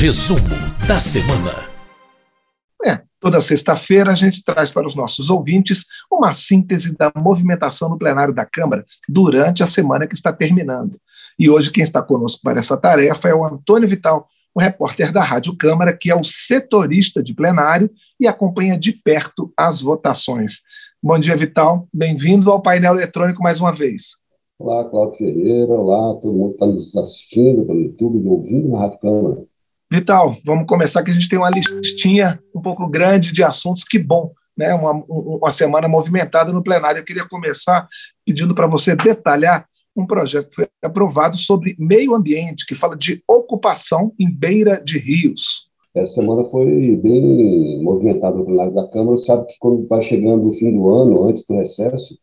Resumo da semana. É, toda sexta-feira a gente traz para os nossos ouvintes uma síntese da movimentação no plenário da Câmara durante a semana que está terminando. E hoje quem está conosco para essa tarefa é o Antônio Vital, o repórter da Rádio Câmara, que é o setorista de plenário e acompanha de perto as votações. Bom dia, Vital. Bem-vindo ao painel eletrônico mais uma vez. Olá, Cláudio Ferreira. Olá, todo mundo que está nos assistindo pelo YouTube e ouvindo na Rádio Câmara. Vital, vamos começar que a gente tem uma listinha um pouco grande de assuntos. Que bom, né? Uma, uma semana movimentada no plenário. Eu queria começar pedindo para você detalhar um projeto que foi aprovado sobre meio ambiente, que fala de ocupação em beira de rios. Essa semana foi bem movimentada no plenário da Câmara. Sabe que quando vai chegando o fim do ano, antes do recesso,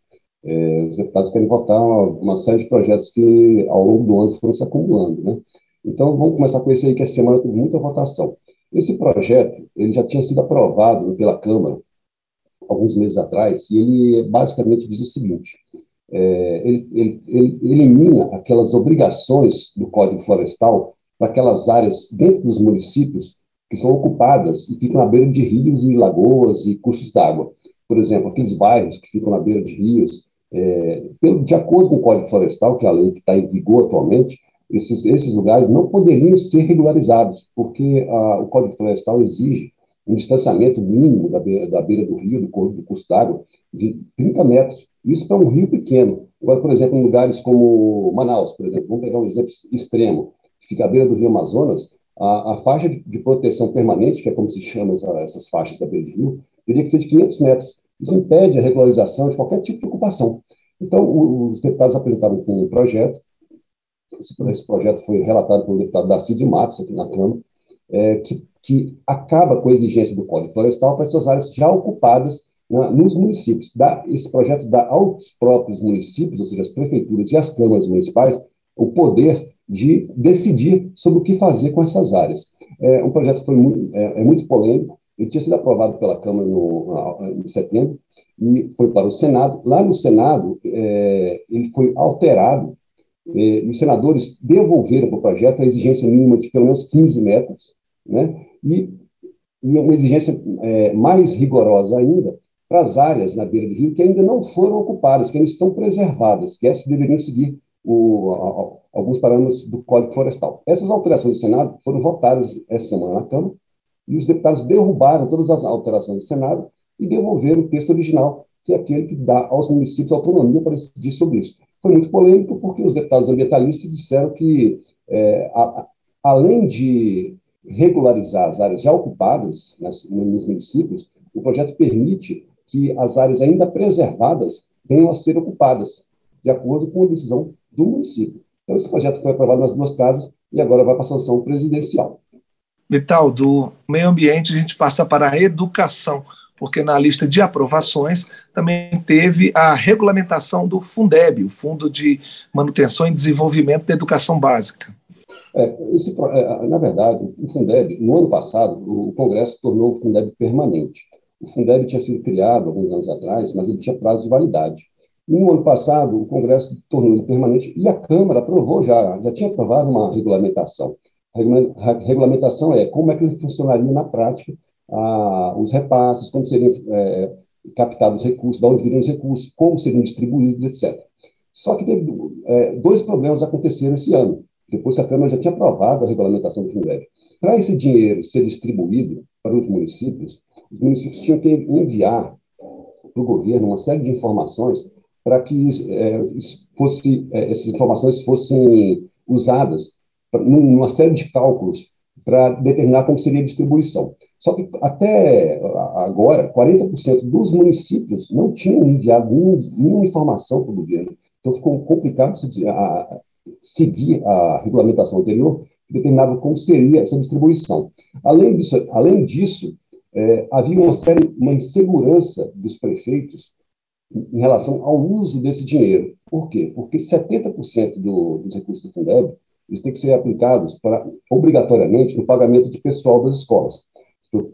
é, os deputados querem votar uma, uma, série de projetos que ao longo do ano foram se acumulando, né? Então, vamos começar com esse aí, que essa semana teve muita votação. Esse projeto, ele já tinha sido aprovado pela Câmara alguns meses atrás, e ele basicamente diz o seguinte, é, ele, ele, ele elimina aquelas obrigações do Código Florestal para aquelas áreas dentro dos municípios que são ocupadas e ficam na beira de rios e lagoas e cursos d'água. Por exemplo, aqueles bairros que ficam na beira de rios, é, de acordo com o Código Florestal, que é a lei que está em vigor atualmente, esses, esses lugares não poderiam ser regularizados, porque a, o Código Florestal exige um distanciamento mínimo da beira, da beira do rio, do, do curso d'água, de 30 metros. Isso para um rio pequeno. Agora, por exemplo, em lugares como Manaus, por exemplo, vamos pegar um exemplo extremo, que fica à beira do rio Amazonas, a, a faixa de, de, proteção permanente, que é como se chama essa, essas faixas da beira do rio, teria que ser de 500 metros. Isso impede a regularização de qualquer tipo de ocupação. Então, os deputados apresentaram um projeto, esse, projeto foi relatado pelo deputado Darcy de Matos, aqui na Câmara, é, que, que acaba com a exigência do Código Florestal para essas áreas já ocupadas nos municípios. Dá, esse projeto dá aos próprios municípios, ou seja, as prefeituras e as câmaras municipais, o poder de decidir sobre o que fazer com essas áreas. É, um projeto foi muito, é, é muito polêmico, ele tinha sido aprovado pela Câmara no, em setembro e foi para o Senado. Lá no Senado, é, ele foi alterado é, e os senadores devolveram para o projeto a exigência mínima de pelo menos 15 metros, né? e, e uma exigência é, mais rigorosa ainda para as áreas na beira do rio que ainda não foram ocupadas, que ainda estão preservadas, que essas deveriam seguir o, a, alguns parâmetros do Código Florestal. Essas alterações do Senado foram votadas essa semana na Câmara, e os deputados derrubaram todas as alterações do Senado e devolveram o texto original, que é aquele que dá aos municípios autonomia para decidir sobre isso. Foi muito polêmico, porque os deputados ambientalistas disseram que, é, a, além de regularizar as áreas já ocupadas nas, nos municípios, o projeto permite que as áreas ainda preservadas venham a ser ocupadas, de acordo com a decisão do município. Então, esse projeto foi aprovado nas duas casas e agora vai para a sanção presidencial. Vital, do meio ambiente a gente passa para a educação, porque na lista de aprovações também teve a regulamentação do Fundeb, o Fundo de Manutenção e Desenvolvimento da Educação Básica. É, esse, é, na verdade, o Fundeb, no ano passado, o Congresso tornou o Fundeb permanente. O Fundeb tinha sido criado alguns anos atrás, mas ele tinha prazo de validade. E no ano passado, o Congresso tornou ele permanente e a Câmara aprovou já, já tinha aprovado uma regulamentação. A regulamentação é como é que funcionaria na prática ah, os repasses, como seriam é, captados os recursos, de onde viriam os recursos, como seriam distribuídos, etc. Só que teve é, dois problemas aconteceram esse ano, depois que a Câmara já tinha aprovado a regulamentação do Fundeb. Para esse dinheiro ser distribuído para os municípios, os municípios tinham que enviar para o governo uma série de informações para que é, fosse, é, essas informações fossem usadas numa série de cálculos para determinar como seria a distribuição. Só que até agora, 40% dos municípios não tinham enviado nenhuma informação para o governo. Então ficou complicado seguir a regulamentação anterior, que determinava como seria essa distribuição. Além disso, além disso é, havia uma série, uma insegurança dos prefeitos em relação ao uso desse dinheiro. Por quê? Porque 70% do, dos recursos do Fundeb eles têm que ser aplicados obrigatoriamente no pagamento de pessoal das escolas.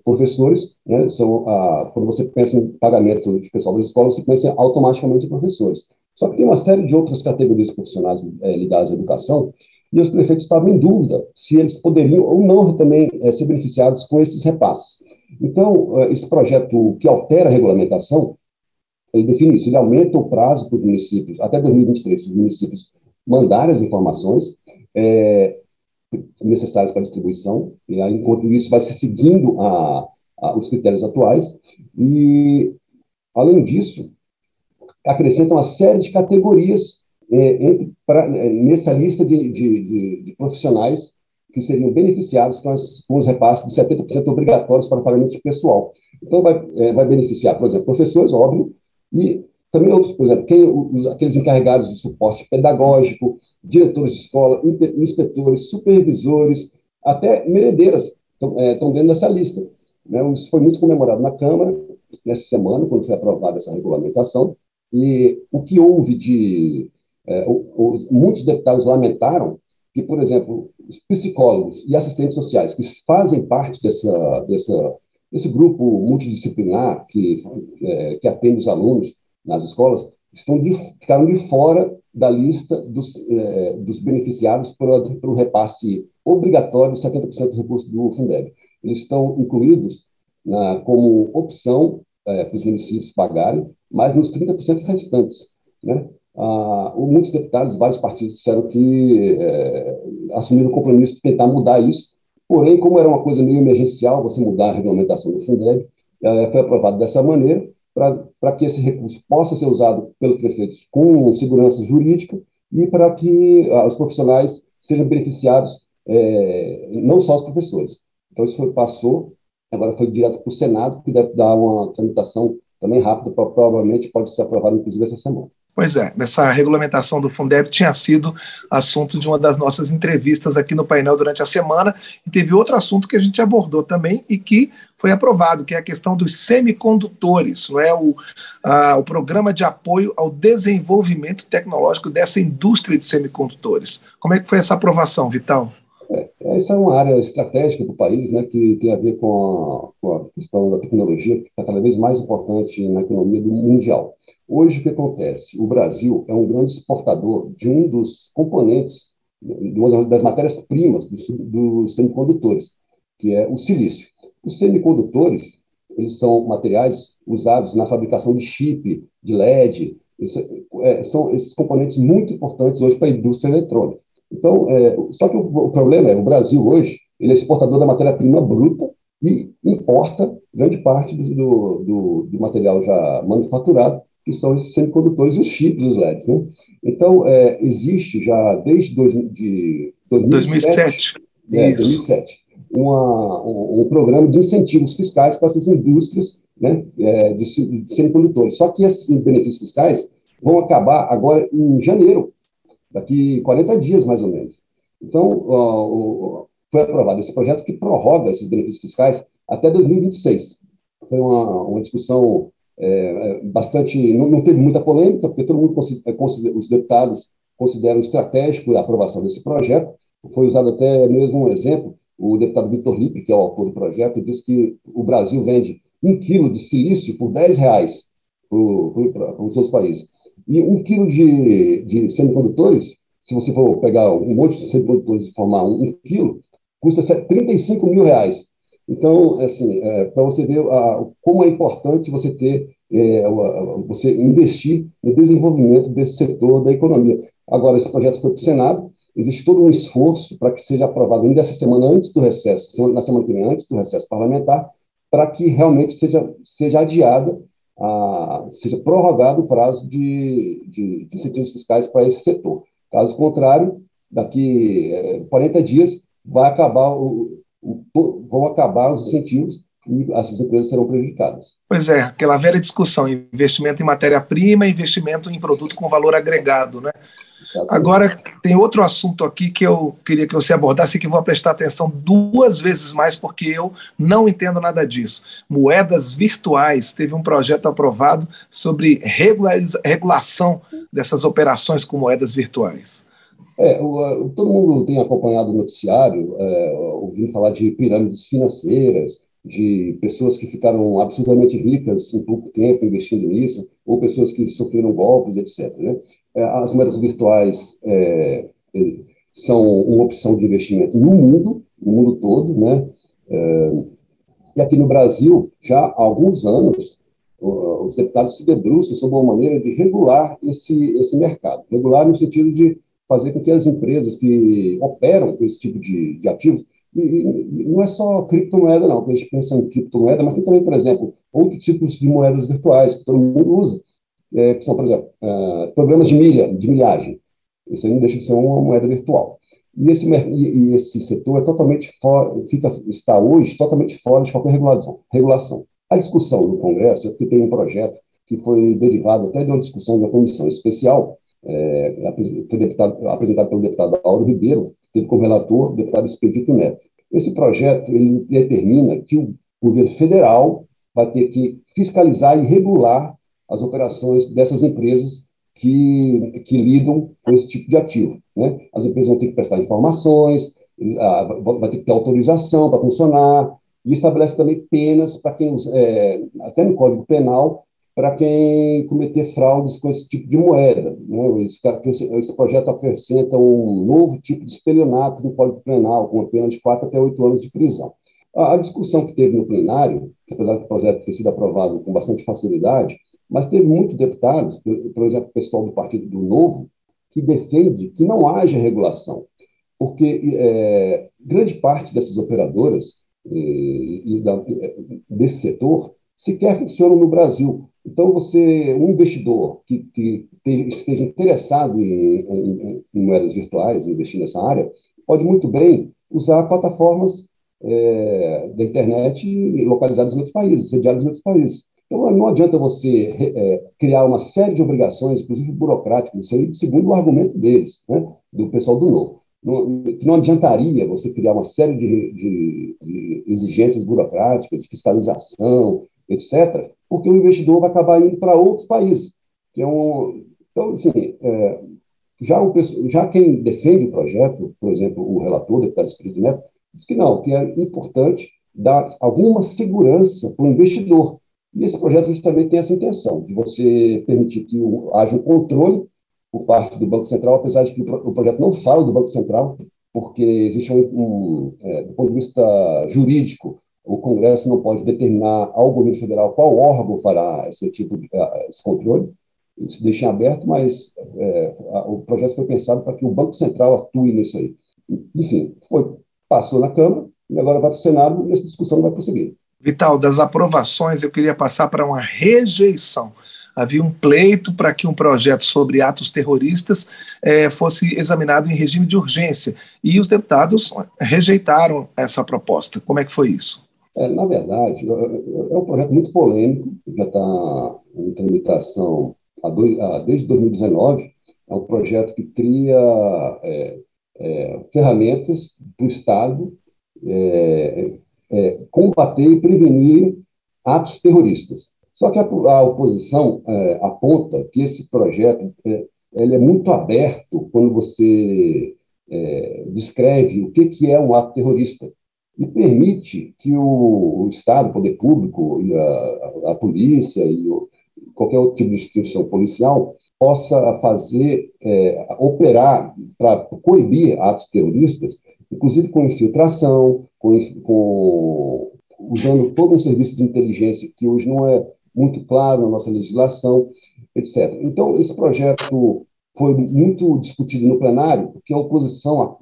Professores, né, são, ah, quando você pensa em pagamento de pessoal das escolas, você pensa automaticamente em professores. Só que tem uma série de outras categorias profissionais é, ligadas à educação e os prefeitos estavam em dúvida se eles poderiam ou não também é, ser beneficiados com esses repasses. Então, é, esse projeto que altera a regulamentação, ele define isso, ele aumenta o prazo para os municípios, até 2023, para os municípios mandarem as informações é, necessárias para a distribuição, e aí, enquanto isso vai se seguindo a, a, os critérios atuais, e, além disso, acrescenta uma série de categorias é, entre, pra, é, nessa lista de, de, de, de, profissionais que seriam beneficiados com, as, com os repasses de 70% obrigatórios para pagamento de pessoal. Então, vai, é, vai beneficiar, por exemplo, professores, óbvio, e também outros, por exemplo, quem, os, aqueles encarregados de suporte pedagógico, diretores de escola, inspetores, supervisores, até merendeiras estão é, dentro dessa lista. Né? Isso foi muito comemorado na Câmara nessa semana, quando foi aprovada essa regulamentação, e o que houve de. É, o, o, muitos deputados lamentaram que, por exemplo, os psicólogos e assistentes sociais que fazem parte dessa, dessa, desse grupo multidisciplinar que, é, que atende os alunos nas escolas, estão de, ficaram de fora da lista dos, é, dos beneficiados pelo, pelo repasse obrigatório de 70% do recurso do Fundeb. Eles estão incluídos na, como opção é, para os municípios pagarem, mas nos 30% restantes. Né? Ah, muitos deputados, vários partidos disseram que é, assumiram o compromisso de tentar mudar isso, porém, como era uma coisa meio emergencial, você mudar a regulamentação do Fundeb, foi aprovado dessa maneira, para que esse recurso possa ser usado pelos prefeitos com segurança jurídica e para que ah, os profissionais sejam beneficiados, é, não só os professores. Então, isso foi, passou, agora foi direto para o Senado, que deve dar uma tramitação também rápida, provavelmente pode ser aprovado, inclusive, essa semana. Pois é, essa regulamentação do Fundeb tinha sido assunto de uma das nossas entrevistas aqui no painel durante a semana, e teve outro assunto que a gente abordou também e que foi aprovado, que é a questão dos semicondutores, não é o, a, o programa de apoio ao desenvolvimento tecnológico dessa indústria de semicondutores. Como é que foi essa aprovação, Vital? É, essa é uma área estratégica do país, né, que tem a ver com a, com a questão da tecnologia, que está cada vez mais importante na economia mundial. Hoje, o que acontece? O Brasil é um grande exportador de um dos componentes, de uma das matérias-primas dos, semicondutores, que é o silício. Os semicondutores, eles são materiais usados na fabricação de chip, de LED, é, são esses componentes muito importantes hoje para a indústria eletrônica. Então, é, só que o, o, problema é, o Brasil hoje, ele é exportador da matéria-prima bruta e importa grande parte do, do, do, material já manufaturado, que são esses semicondutores e os chips dos LEDs. Né? Então, é, existe já desde dois, de 2007, 2007. É, 2007 uma, um, um, programa de incentivos fiscais para essas indústrias né, é, de, de semicondutores. Só que esses benefícios fiscais vão acabar agora em janeiro daqui 40 dias, mais ou menos. Então, uh, foi aprovado esse projeto que prorroga esses benefícios fiscais até 2026. Foi uma, uma discussão é, é, bastante. Não, não, teve muita polêmica, porque todo mundo, é, considera, os deputados consideram estratégico a aprovação desse projeto. Foi usado até mesmo um exemplo. O deputado Vitor Lippe, que é o autor do projeto, disse que o Brasil vende um quilo de silício por 10 reais para os seus países. E um quilo de, de semicondutores, se você for pegar um monte de semicondutores e formar um, um quilo, custa 35 mil reais. Então, assim, é, para você ver a, como é importante você ter, é, você investir no desenvolvimento desse setor da economia. Agora, esse projeto foi para o Senado, existe todo um esforço para que seja aprovado ainda essa semana antes do recesso, na semana que vem antes do recesso parlamentar, para que realmente seja, seja adiada a, seja prorrogado o prazo de, de, de incentivos fiscais para esse setor. Caso contrário, daqui é, 40 dias vai acabar o, o, vão acabar os incentivos e essas empresas serão prejudicadas. Pois é, aquela velha discussão, investimento em matéria-prima, investimento em produto com valor agregado, né? Agora, tem outro assunto aqui que eu queria que você abordasse e que vou prestar atenção duas vezes mais, porque eu não entendo nada disso. Moedas virtuais. Teve um projeto aprovado sobre regulação dessas operações com moedas virtuais. É, o, todo mundo tem acompanhado o noticiário, é, ouvindo falar de pirâmides financeiras, de pessoas que ficaram absolutamente ricas em pouco tempo investindo nisso, ou pessoas que sofreram golpes, etc. Né? É, as moedas virtuais, é, são uma opção de investimento no mundo, no mundo todo, né? É, e aqui no Brasil, já há alguns anos, os deputados se debruçam sobre uma maneira de regular esse, esse mercado. Regular no sentido de fazer com que as empresas que operam com esse tipo de, de ativos, e, e não é só criptomoeda, não, a gente pensa em criptomoeda, mas tem também, por exemplo, outros tipos de moedas virtuais que todo mundo usa, é, que são, por exemplo, uh, programas de milha, de milhagem. Isso aí não deixa de ser uma moeda virtual. E esse, e esse setor é totalmente fora, fica, está hoje totalmente fora de qualquer regulação. regulação. A discussão no Congresso é tem um projeto que foi derivado até de uma discussão da comissão especial, é, foi deputado, apresentado pelo deputado Auro Ribeiro, que teve como relator o deputado Expedito Neto. Esse projeto ele determina que o governo federal vai ter que fiscalizar e regular as operações dessas empresas que, que lidam com esse tipo de ativo. Né? As empresas vão ter que prestar informações, vai ter que ter autorização para funcionar, e estabelece também penas para quem, é, até no Código Penal, para quem cometer fraudes com esse tipo de moeda. Né? Esse, esse, projeto acrescenta um novo tipo de estelionato no Código Penal, com uma pena de 4 até 8 anos de prisão. A, a discussão que teve no plenário, apesar do projeto ter sido aprovado com bastante facilidade, mas teve muitos deputados, por exemplo, o pessoal do Partido do Novo, que defende que não haja regulação, porque é, grande parte dessas operadoras e, e da, desse setor sequer funcionam no Brasil. Então, você, um investidor que, que esteja interessado em, em, em, moedas virtuais, investir nessa área, pode muito bem usar plataformas é, da internet localizadas em outros países, sediadas em outros países. Então, não adianta você é, criar uma série de obrigações, inclusive burocráticas, isso aí, segundo o argumento deles, né, do pessoal do Novo. Não, não adiantaria você criar uma série de, de, de exigências burocráticas, de fiscalização, etc., porque o investidor vai acabar indo para outros países. Que é um, então, assim, é, já, o, já quem defende o projeto, por exemplo, o relator, o deputado Espírito Neto, diz que não, que é importante dar alguma segurança para o investidor, e esse projeto justamente tem essa intenção, de você permitir que haja um controle por parte do Banco Central, apesar de que o projeto não fala do Banco Central, porque existe um, um é, do ponto de vista jurídico, o Congresso não pode determinar ao governo federal qual órgão fará esse tipo de esse controle. Isso deixa em aberto, mas é, o projeto foi pensado para que o Banco Central atue nisso aí. Enfim, foi, passou na Câmara e agora vai para o Senado e essa discussão vai prosseguir. Vital, das aprovações, eu queria passar para uma rejeição. Havia um pleito para que um projeto sobre atos terroristas eh, fosse examinado em regime de urgência. E os deputados rejeitaram essa proposta. Como é que foi isso? É, na verdade, é um projeto muito polêmico, já está em tramitação dois, desde 2019. É um projeto que cria é, é, ferramentas para o Estado é, é, combater e prevenir atos terroristas. Só que a, a oposição é, aponta que esse projeto é, ele é muito aberto quando você descreve o que, que é um ato terrorista e permite que o, o Estado, o poder público, e a, a polícia e o, qualquer outro tipo de instituição policial possa fazer, é, operar para coibir atos terroristas, inclusive com infiltração, com, com, usando todo um serviço de inteligência que hoje não é muito claro na nossa legislação, etc. Então, esse projeto foi muito discutido no plenário, porque a oposição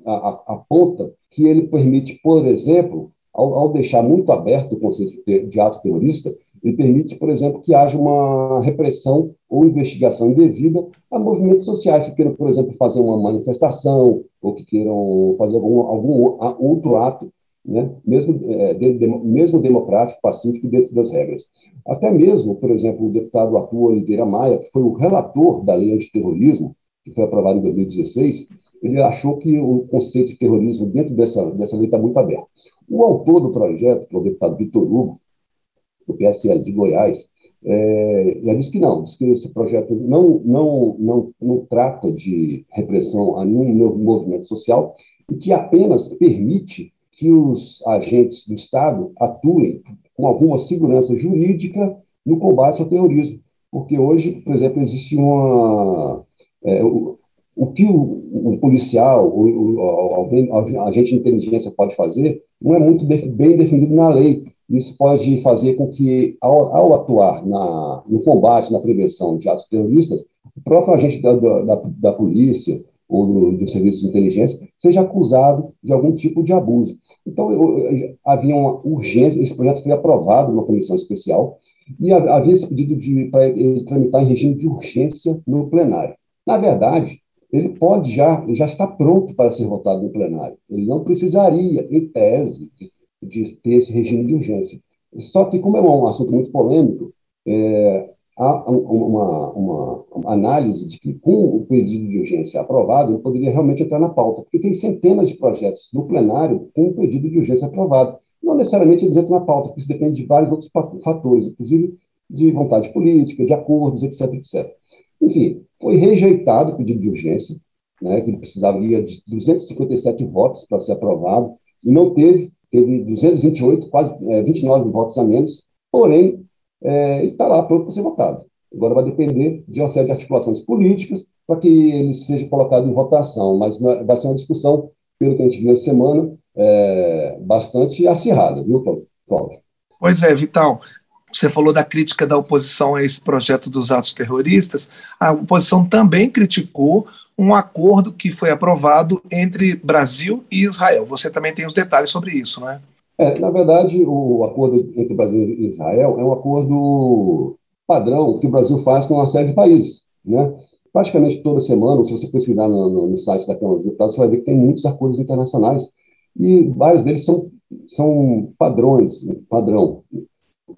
aponta que ele permite, por exemplo, ao, ao deixar muito aberto o conceito de, de ato terrorista, ele permite, por exemplo, que haja uma repressão ou investigação indevida a movimentos sociais que queiram, por exemplo, fazer uma manifestação ou que queiram fazer algum, algum outro ato, né? mesmo, é, de, mesmo democrático, pacífico, dentro das regras. Até mesmo, por exemplo, o deputado Arthur Oliveira Maia, que foi o relator da lei antiterrorismo, que foi aprovada em 2016, ele achou que o conceito de terrorismo dentro dessa, dessa lei está muito aberto. O autor do projeto, que é o deputado Vitor Hugo, do PSL de Goiás, é, já disse que não, disse que esse projeto não, não, não, não trata de repressão a nenhum movimento social e que apenas permite que os agentes do Estado atuem com alguma segurança jurídica no combate ao terrorismo. Porque hoje, por exemplo, existe uma. É, o, o que o, o policial, o, o, alguém, agente de inteligência pode fazer, não é muito bem definido na lei. Isso pode fazer com que, ao, ao atuar na, no combate, na prevenção de atos terroristas, o próprio agente da, da, da polícia ou do, do, serviço de inteligência seja acusado de algum tipo de abuso. Então, eu, eu, havia uma urgência, esse projeto foi aprovado numa comissão especial, e havia esse pedido para ele tramitar em regime de urgência no plenário. Na verdade, ele pode já, já está pronto para ser votado no plenário. Ele não precisaria, em tese, de, de ter esse regime de urgência. Só que, como é um assunto muito polêmico, é, há uma, uma, uma, análise de que, com o pedido de urgência aprovado, ele poderia realmente entrar na pauta, porque tem centenas de projetos no plenário com o pedido de urgência aprovado. Não necessariamente eles entram na pauta, porque isso depende de vários outros fatores, inclusive de vontade política, de acordos, etc, etc. Enfim, foi rejeitado o pedido de urgência, né, que ele precisaria de 257 votos para ser aprovado, e não teve, teve 228, quase é, 29 votos a menos, porém, é, está lá pronto para ser votado. Agora vai depender de uma série de articulações políticas para que ele seja colocado em votação, mas vai ser uma discussão, pelo que a gente viu essa semana, é, bastante acirrada, viu, Cláudio? Pois é, Vital. Você falou da crítica da oposição a esse projeto dos atos terroristas. A oposição também criticou um acordo que foi aprovado entre Brasil e Israel. Você também tem os detalhes sobre isso, não é? É, na verdade, o acordo entre Brasil e Israel é um acordo padrão que o Brasil faz com uma série de países. Né? Praticamente toda semana, se você pesquisar no, no, no site da Câmara dos Deputados, você vai ver que tem muitos acordos internacionais e vários deles são, são padrões, padrão.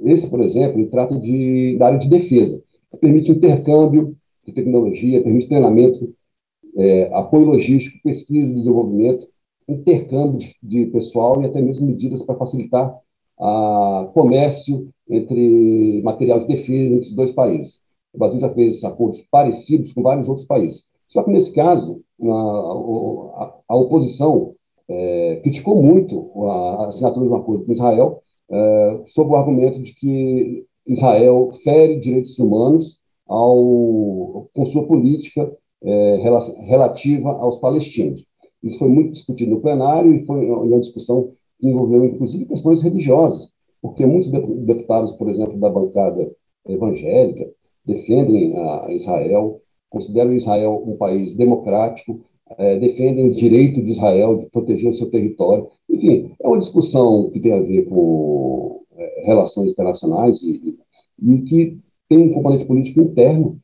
Esse, por exemplo, ele trata de, da área de defesa. Permite intercâmbio de tecnologia, permite treinamento, é, apoio logístico, pesquisa e desenvolvimento, intercâmbio de, pessoal e até mesmo medidas para facilitar a comércio entre material de defesa entre os dois países. O Brasil já fez acordos parecidos com vários outros países. Só que, nesse caso, a, a, a oposição é, criticou muito a assinatura de um acordo com Israel, é, sob o argumento de que Israel fere direitos humanos ao, com sua política é, relativa aos palestinos. Isso foi muito discutido no plenário e foi uma discussão que envolveu, inclusive, questões religiosas, porque muitos deputados, por exemplo, da bancada evangélica, defendem a Israel, consideram Israel um país democrático, é, defendem o direito de Israel de proteger o seu território. Enfim, é uma discussão que tem a ver com é, relações internacionais e, e, que tem um componente político interno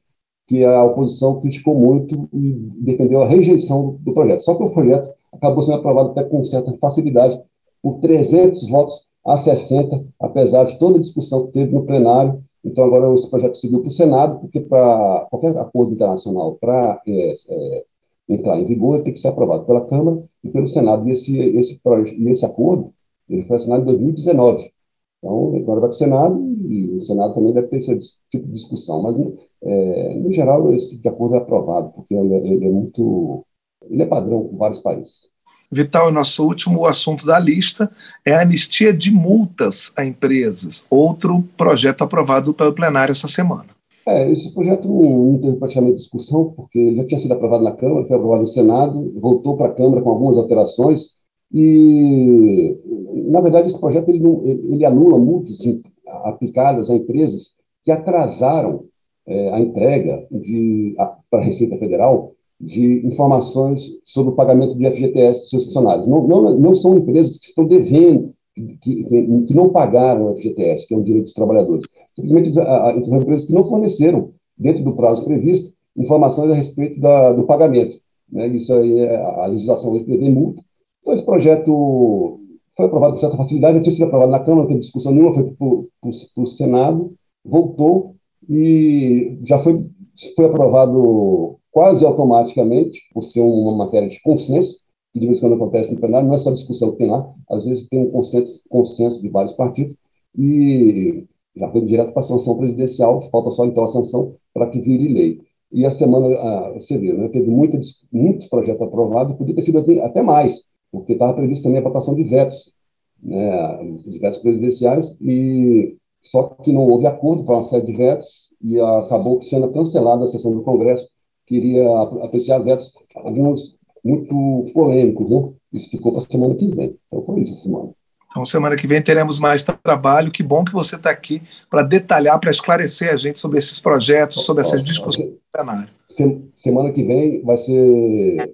que a oposição criticou muito e defendeu a rejeição do, do projeto. Só que o projeto acabou sendo aprovado até com certa facilidade, por 300 votos a 60, apesar de toda a discussão que teve no plenário. Então, agora esse projeto seguiu para o Senado, porque para qualquer acordo internacional, para é, é, entrar em vigor, tem que ser aprovado pela Câmara e pelo Senado. E esse, esse, e esse acordo ele foi assinado em 2019. Então, agora vai para o Senado e o Senado também deve ter esse tipo de discussão. Mas, é, no geral, esse tipo de acordo é aprovado, porque ele, é, ele é muito. Ele é padrão com vários países. Vital, nosso último assunto da lista é a anistia de multas a empresas, outro projeto aprovado pelo plenário essa semana. É, esse projeto não, teve praticamente discussão, porque ele já tinha sido aprovado na Câmara, foi aprovado no Senado, voltou para a Câmara com algumas alterações, e, na verdade, esse projeto ele, ele anula multas de, aplicadas a empresas que atrasaram é, a entrega para a Receita Federal de informações sobre o pagamento de FGTS de seus funcionários. Não, não, não são empresas que estão devendo, que, que, não pagaram o FGTS, que é um direito dos trabalhadores. Simplesmente são empresas que não forneceram, dentro do prazo previsto, informações a respeito da, do pagamento. Né? Isso aí, é, a legislação hoje prevê multa. Então, esse projeto foi aprovado com certa facilidade, já tinha sido aprovado na Câmara, não teve discussão nenhuma, foi para o Senado, voltou e já foi, foi aprovado quase automaticamente, por ser uma matéria de consenso, de vez em quando acontece no plenário, não é essa discussão que tem lá, às vezes tem um consenso, consenso de vários partidos, e já foi direto para a sanção presidencial, falta só então a sanção para que vire lei. E a semana, ah, você viu, né, teve muita, muitos projetos aprovados, podia ter sido até mais, porque estava previsto também a votação de vetos, né, de vetos presidenciais, e só que não houve acordo para uma série de vetos, e acabou sendo cancelada a sessão do Congresso, queria apreciar vetos, alguns muito polêmicos, né? Isso ficou para a semana que vem. Então foi isso, semana. Então, semana que vem teremos mais trabalho. Que bom que você está aqui para detalhar, para esclarecer a gente sobre esses projetos, sobre essas discussões do plenário. Semana que vem vai ser.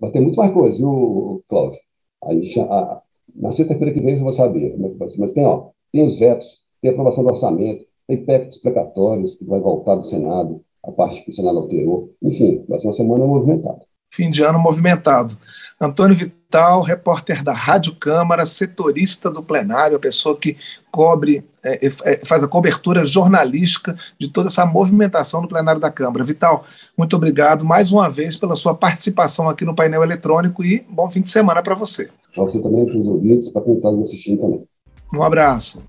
Vai ter muito mais coisa, viu, Cláudio? A gente, a, na sexta-feira que vem você vai saber como é que vai ser. Mas tem, ó, tem os vetos, tem a aprovação do orçamento, tem PEC explicatórios que vai voltar do Senado, a parte que o Senado alterou. Enfim, vai ser uma semana movimentada. Fim de ano movimentado. Antônio Vital, repórter da Rádio Câmara, setorista do plenário, a pessoa que cobre, é, é, faz a cobertura jornalística de toda essa movimentação do plenário da Câmara. Vital, muito obrigado mais uma vez pela sua participação aqui no painel eletrônico e bom fim de semana para você. Para você também, para os ouvintes, para quem está nos assistindo também. Um abraço.